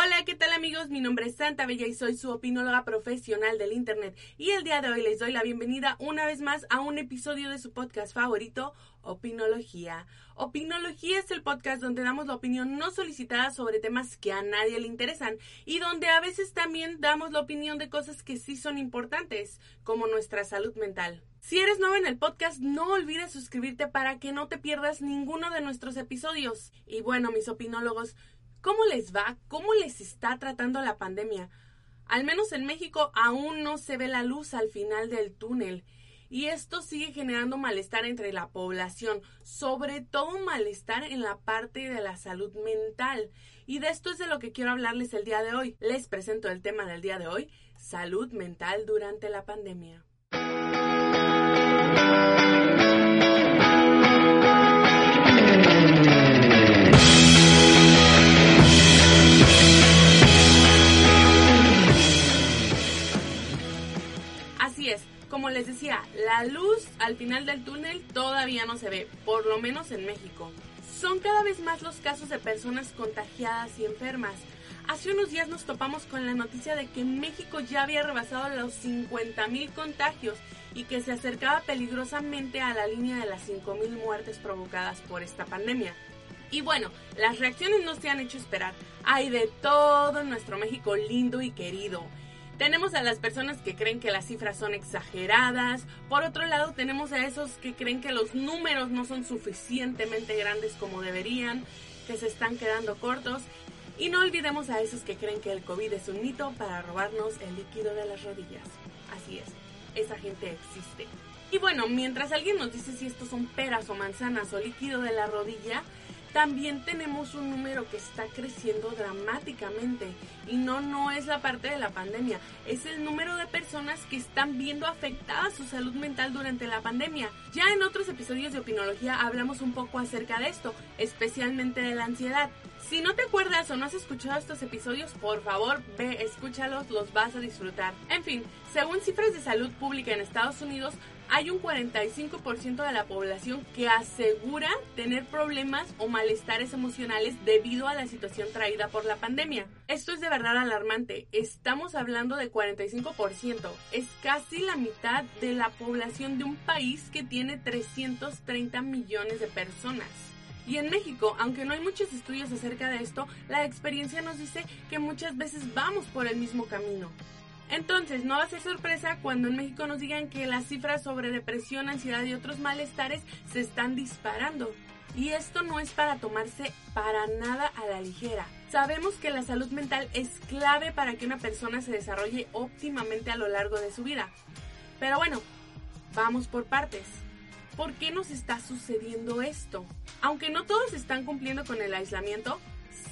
Hola, ¿qué tal amigos? Mi nombre es Santa Bella y soy su opinóloga profesional del Internet. Y el día de hoy les doy la bienvenida una vez más a un episodio de su podcast favorito, Opinología. Opinología es el podcast donde damos la opinión no solicitada sobre temas que a nadie le interesan y donde a veces también damos la opinión de cosas que sí son importantes, como nuestra salud mental. Si eres nuevo en el podcast, no olvides suscribirte para que no te pierdas ninguno de nuestros episodios. Y bueno, mis opinólogos, ¿Cómo les va? ¿Cómo les está tratando la pandemia? Al menos en México aún no se ve la luz al final del túnel. Y esto sigue generando malestar entre la población, sobre todo malestar en la parte de la salud mental. Y de esto es de lo que quiero hablarles el día de hoy. Les presento el tema del día de hoy, salud mental durante la pandemia. Como les decía, la luz al final del túnel todavía no se ve, por lo menos en México. Son cada vez más los casos de personas contagiadas y enfermas. Hace unos días nos topamos con la noticia de que México ya había rebasado los 50.000 contagios y que se acercaba peligrosamente a la línea de las 5.000 muertes provocadas por esta pandemia. Y bueno, las reacciones no se han hecho esperar. Hay de todo nuestro México lindo y querido. Tenemos a las personas que creen que las cifras son exageradas. Por otro lado, tenemos a esos que creen que los números no son suficientemente grandes como deberían, que se están quedando cortos. Y no olvidemos a esos que creen que el COVID es un mito para robarnos el líquido de las rodillas. Así es, esa gente existe. Y bueno, mientras alguien nos dice si estos son peras o manzanas o líquido de la rodilla, también tenemos un número que está creciendo dramáticamente y no no es la parte de la pandemia, es el número de personas que están viendo afectada su salud mental durante la pandemia. Ya en otros episodios de Opinología hablamos un poco acerca de esto, especialmente de la ansiedad. Si no te acuerdas o no has escuchado estos episodios, por favor ve, escúchalos, los vas a disfrutar. En fin, según cifras de salud pública en Estados Unidos, hay un 45% de la población que asegura tener problemas o malestares emocionales debido a la situación traída por la pandemia. Esto es de verdad alarmante. Estamos hablando de 45%. Es casi la mitad de la población de un país que tiene 330 millones de personas. Y en México, aunque no hay muchos estudios acerca de esto, la experiencia nos dice que muchas veces vamos por el mismo camino. Entonces, no va a ser sorpresa cuando en México nos digan que las cifras sobre depresión, ansiedad y otros malestares se están disparando. Y esto no es para tomarse para nada a la ligera. Sabemos que la salud mental es clave para que una persona se desarrolle óptimamente a lo largo de su vida. Pero bueno, vamos por partes. ¿Por qué nos está sucediendo esto? Aunque no todos están cumpliendo con el aislamiento,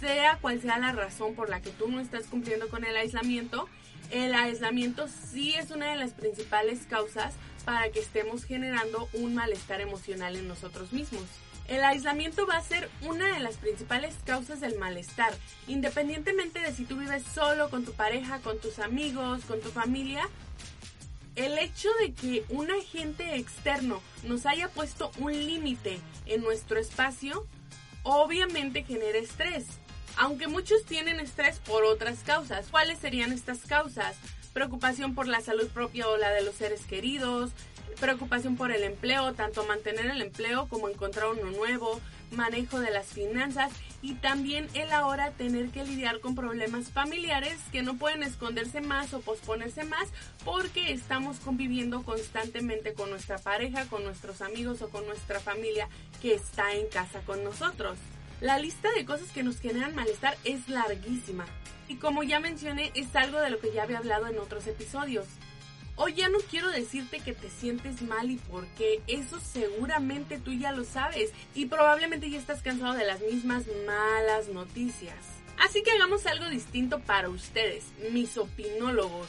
sea cual sea la razón por la que tú no estás cumpliendo con el aislamiento, el aislamiento sí es una de las principales causas para que estemos generando un malestar emocional en nosotros mismos. El aislamiento va a ser una de las principales causas del malestar, independientemente de si tú vives solo, con tu pareja, con tus amigos, con tu familia. El hecho de que un agente externo nos haya puesto un límite en nuestro espacio, obviamente genera estrés. Aunque muchos tienen estrés por otras causas. ¿Cuáles serían estas causas? Preocupación por la salud propia o la de los seres queridos, preocupación por el empleo, tanto mantener el empleo como encontrar uno nuevo, manejo de las finanzas y también el ahora tener que lidiar con problemas familiares que no pueden esconderse más o posponerse más porque estamos conviviendo constantemente con nuestra pareja, con nuestros amigos o con nuestra familia que está en casa con nosotros. La lista de cosas que nos generan malestar es larguísima. Y como ya mencioné, es algo de lo que ya había hablado en otros episodios. Hoy ya no quiero decirte que te sientes mal y por qué, eso seguramente tú ya lo sabes y probablemente ya estás cansado de las mismas malas noticias. Así que hagamos algo distinto para ustedes, mis opinólogos.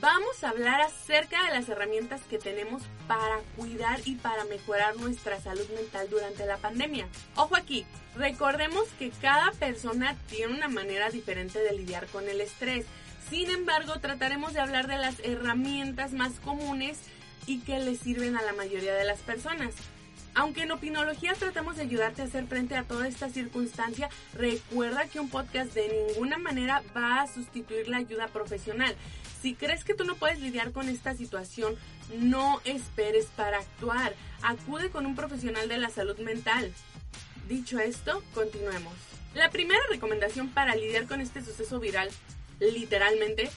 Vamos a hablar acerca de las herramientas que tenemos para cuidar y para mejorar nuestra salud mental durante la pandemia. Ojo aquí, recordemos que cada persona tiene una manera diferente de lidiar con el estrés. Sin embargo, trataremos de hablar de las herramientas más comunes y que le sirven a la mayoría de las personas. Aunque en Opinología tratamos de ayudarte a hacer frente a toda esta circunstancia, recuerda que un podcast de ninguna manera va a sustituir la ayuda profesional. Si crees que tú no puedes lidiar con esta situación, no esperes para actuar. Acude con un profesional de la salud mental. Dicho esto, continuemos. La primera recomendación para lidiar con este suceso viral, literalmente,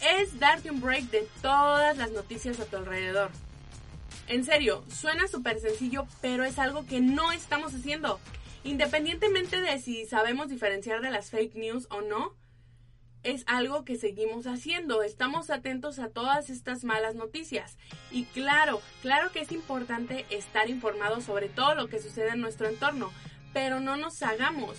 es darte un break de todas las noticias a tu alrededor. En serio, suena súper sencillo, pero es algo que no estamos haciendo. Independientemente de si sabemos diferenciar de las fake news o no, es algo que seguimos haciendo. Estamos atentos a todas estas malas noticias. Y claro, claro que es importante estar informados sobre todo lo que sucede en nuestro entorno, pero no nos hagamos.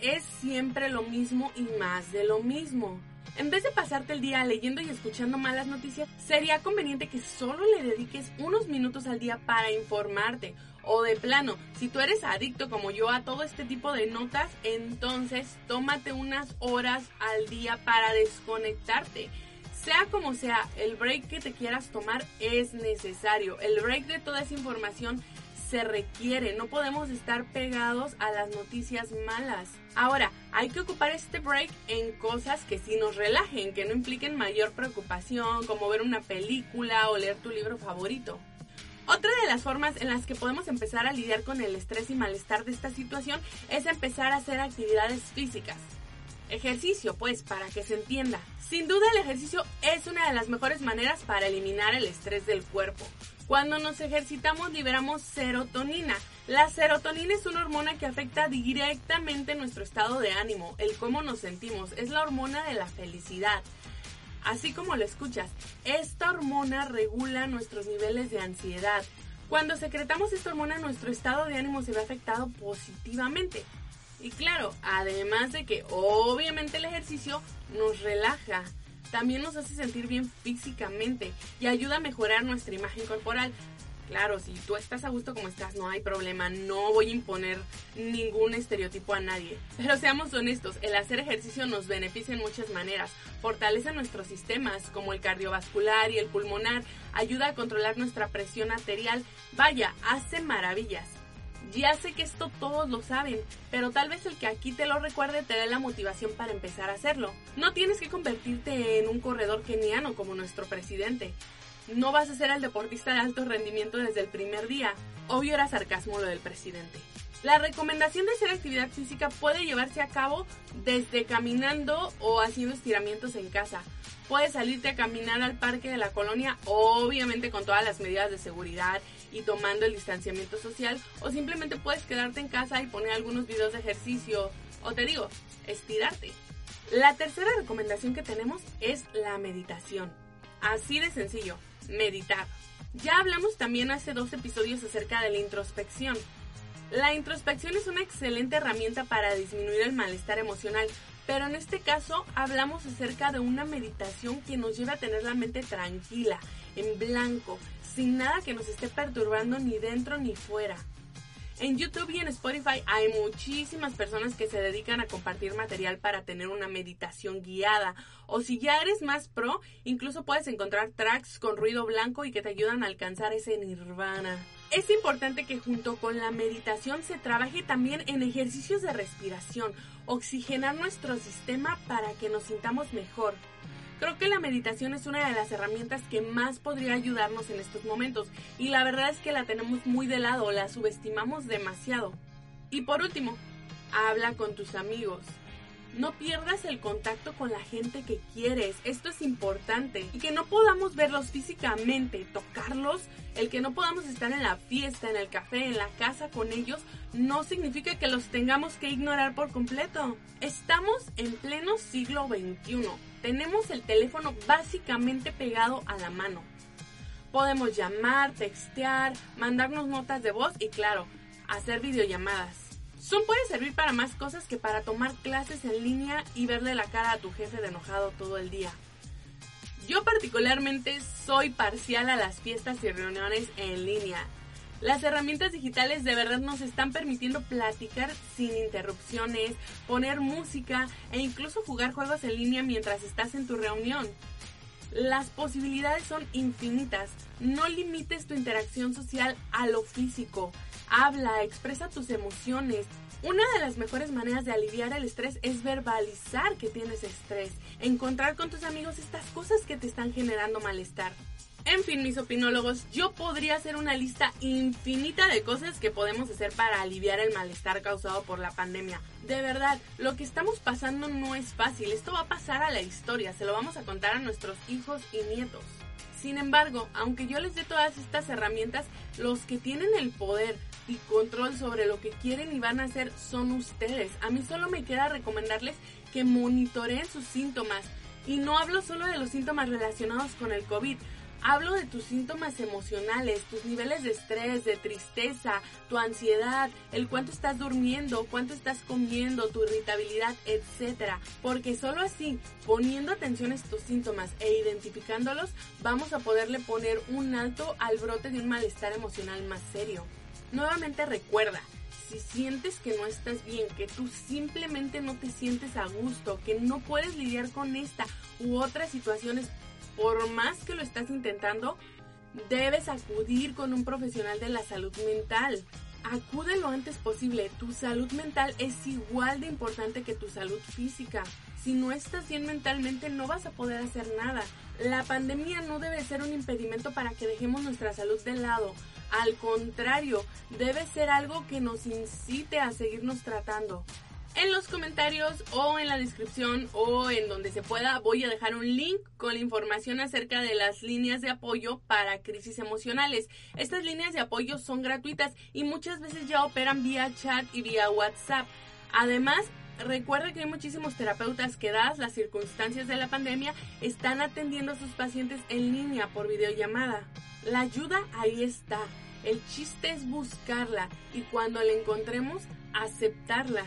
Es siempre lo mismo y más de lo mismo. En vez de pasarte el día leyendo y escuchando malas noticias, sería conveniente que solo le dediques unos minutos al día para informarte. O de plano, si tú eres adicto como yo a todo este tipo de notas, entonces tómate unas horas al día para desconectarte. Sea como sea, el break que te quieras tomar es necesario. El break de toda esa información se requiere, no podemos estar pegados a las noticias malas. Ahora, hay que ocupar este break en cosas que sí nos relajen, que no impliquen mayor preocupación, como ver una película o leer tu libro favorito. Otra de las formas en las que podemos empezar a lidiar con el estrés y malestar de esta situación es empezar a hacer actividades físicas. Ejercicio, pues, para que se entienda. Sin duda el ejercicio es una de las mejores maneras para eliminar el estrés del cuerpo. Cuando nos ejercitamos liberamos serotonina. La serotonina es una hormona que afecta directamente nuestro estado de ánimo, el cómo nos sentimos. Es la hormona de la felicidad. Así como lo escuchas, esta hormona regula nuestros niveles de ansiedad. Cuando secretamos esta hormona, nuestro estado de ánimo se ve afectado positivamente. Y claro, además de que obviamente el ejercicio nos relaja, también nos hace sentir bien físicamente y ayuda a mejorar nuestra imagen corporal. Claro, si tú estás a gusto como estás, no hay problema, no voy a imponer ningún estereotipo a nadie. Pero seamos honestos, el hacer ejercicio nos beneficia en muchas maneras. Fortalece nuestros sistemas, como el cardiovascular y el pulmonar, ayuda a controlar nuestra presión arterial, vaya, hace maravillas. Ya sé que esto todos lo saben, pero tal vez el que aquí te lo recuerde te dé la motivación para empezar a hacerlo. No tienes que convertirte en un corredor keniano como nuestro presidente. No vas a ser el deportista de alto rendimiento desde el primer día. Obvio era sarcasmo lo del presidente. La recomendación de hacer actividad física puede llevarse a cabo desde caminando o haciendo estiramientos en casa. Puedes salirte a caminar al parque de la colonia, obviamente con todas las medidas de seguridad y tomando el distanciamiento social, o simplemente puedes quedarte en casa y poner algunos videos de ejercicio, o te digo, estirarte. La tercera recomendación que tenemos es la meditación. Así de sencillo, meditar. Ya hablamos también hace dos episodios acerca de la introspección. La introspección es una excelente herramienta para disminuir el malestar emocional, pero en este caso hablamos acerca de una meditación que nos lleva a tener la mente tranquila, en blanco, sin nada que nos esté perturbando ni dentro ni fuera. En YouTube y en Spotify hay muchísimas personas que se dedican a compartir material para tener una meditación guiada. O si ya eres más pro, incluso puedes encontrar tracks con ruido blanco y que te ayudan a alcanzar ese nirvana. Es importante que junto con la meditación se trabaje también en ejercicios de respiración, oxigenar nuestro sistema para que nos sintamos mejor. Creo que la meditación es una de las herramientas que más podría ayudarnos en estos momentos y la verdad es que la tenemos muy de lado, la subestimamos demasiado. Y por último, habla con tus amigos. No pierdas el contacto con la gente que quieres, esto es importante. Y que no podamos verlos físicamente, tocarlos, el que no podamos estar en la fiesta, en el café, en la casa con ellos, no significa que los tengamos que ignorar por completo. Estamos en pleno siglo XXI tenemos el teléfono básicamente pegado a la mano. Podemos llamar, textear, mandarnos notas de voz y claro, hacer videollamadas. Zoom puede servir para más cosas que para tomar clases en línea y verle la cara a tu jefe de enojado todo el día. Yo particularmente soy parcial a las fiestas y reuniones en línea. Las herramientas digitales de verdad nos están permitiendo platicar sin interrupciones, poner música e incluso jugar juegos en línea mientras estás en tu reunión. Las posibilidades son infinitas. No limites tu interacción social a lo físico. Habla, expresa tus emociones. Una de las mejores maneras de aliviar el estrés es verbalizar que tienes estrés. Encontrar con tus amigos estas cosas que te están generando malestar. En fin, mis opinólogos, yo podría hacer una lista infinita de cosas que podemos hacer para aliviar el malestar causado por la pandemia. De verdad, lo que estamos pasando no es fácil, esto va a pasar a la historia, se lo vamos a contar a nuestros hijos y nietos. Sin embargo, aunque yo les dé todas estas herramientas, los que tienen el poder y control sobre lo que quieren y van a hacer son ustedes. A mí solo me queda recomendarles que monitoreen sus síntomas. Y no hablo solo de los síntomas relacionados con el COVID, Hablo de tus síntomas emocionales, tus niveles de estrés, de tristeza, tu ansiedad, el cuánto estás durmiendo, cuánto estás comiendo, tu irritabilidad, etc. Porque solo así, poniendo atención a estos síntomas e identificándolos, vamos a poderle poner un alto al brote de un malestar emocional más serio. Nuevamente recuerda, si sientes que no estás bien, que tú simplemente no te sientes a gusto, que no puedes lidiar con esta u otras situaciones por más que lo estás intentando, debes acudir con un profesional de la salud mental. Acude lo antes posible. Tu salud mental es igual de importante que tu salud física. Si no estás bien mentalmente no vas a poder hacer nada. La pandemia no debe ser un impedimento para que dejemos nuestra salud de lado. Al contrario, debe ser algo que nos incite a seguirnos tratando. En los comentarios o en la descripción o en donde se pueda voy a dejar un link con la información acerca de las líneas de apoyo para crisis emocionales. Estas líneas de apoyo son gratuitas y muchas veces ya operan vía chat y vía WhatsApp. Además, recuerda que hay muchísimos terapeutas que dadas las circunstancias de la pandemia están atendiendo a sus pacientes en línea por videollamada. La ayuda ahí está. El chiste es buscarla y cuando la encontremos, aceptarla.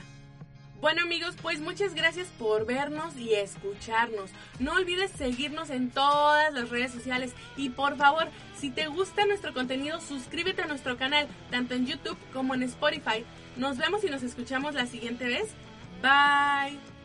Bueno amigos, pues muchas gracias por vernos y escucharnos. No olvides seguirnos en todas las redes sociales y por favor, si te gusta nuestro contenido, suscríbete a nuestro canal, tanto en YouTube como en Spotify. Nos vemos y nos escuchamos la siguiente vez. Bye.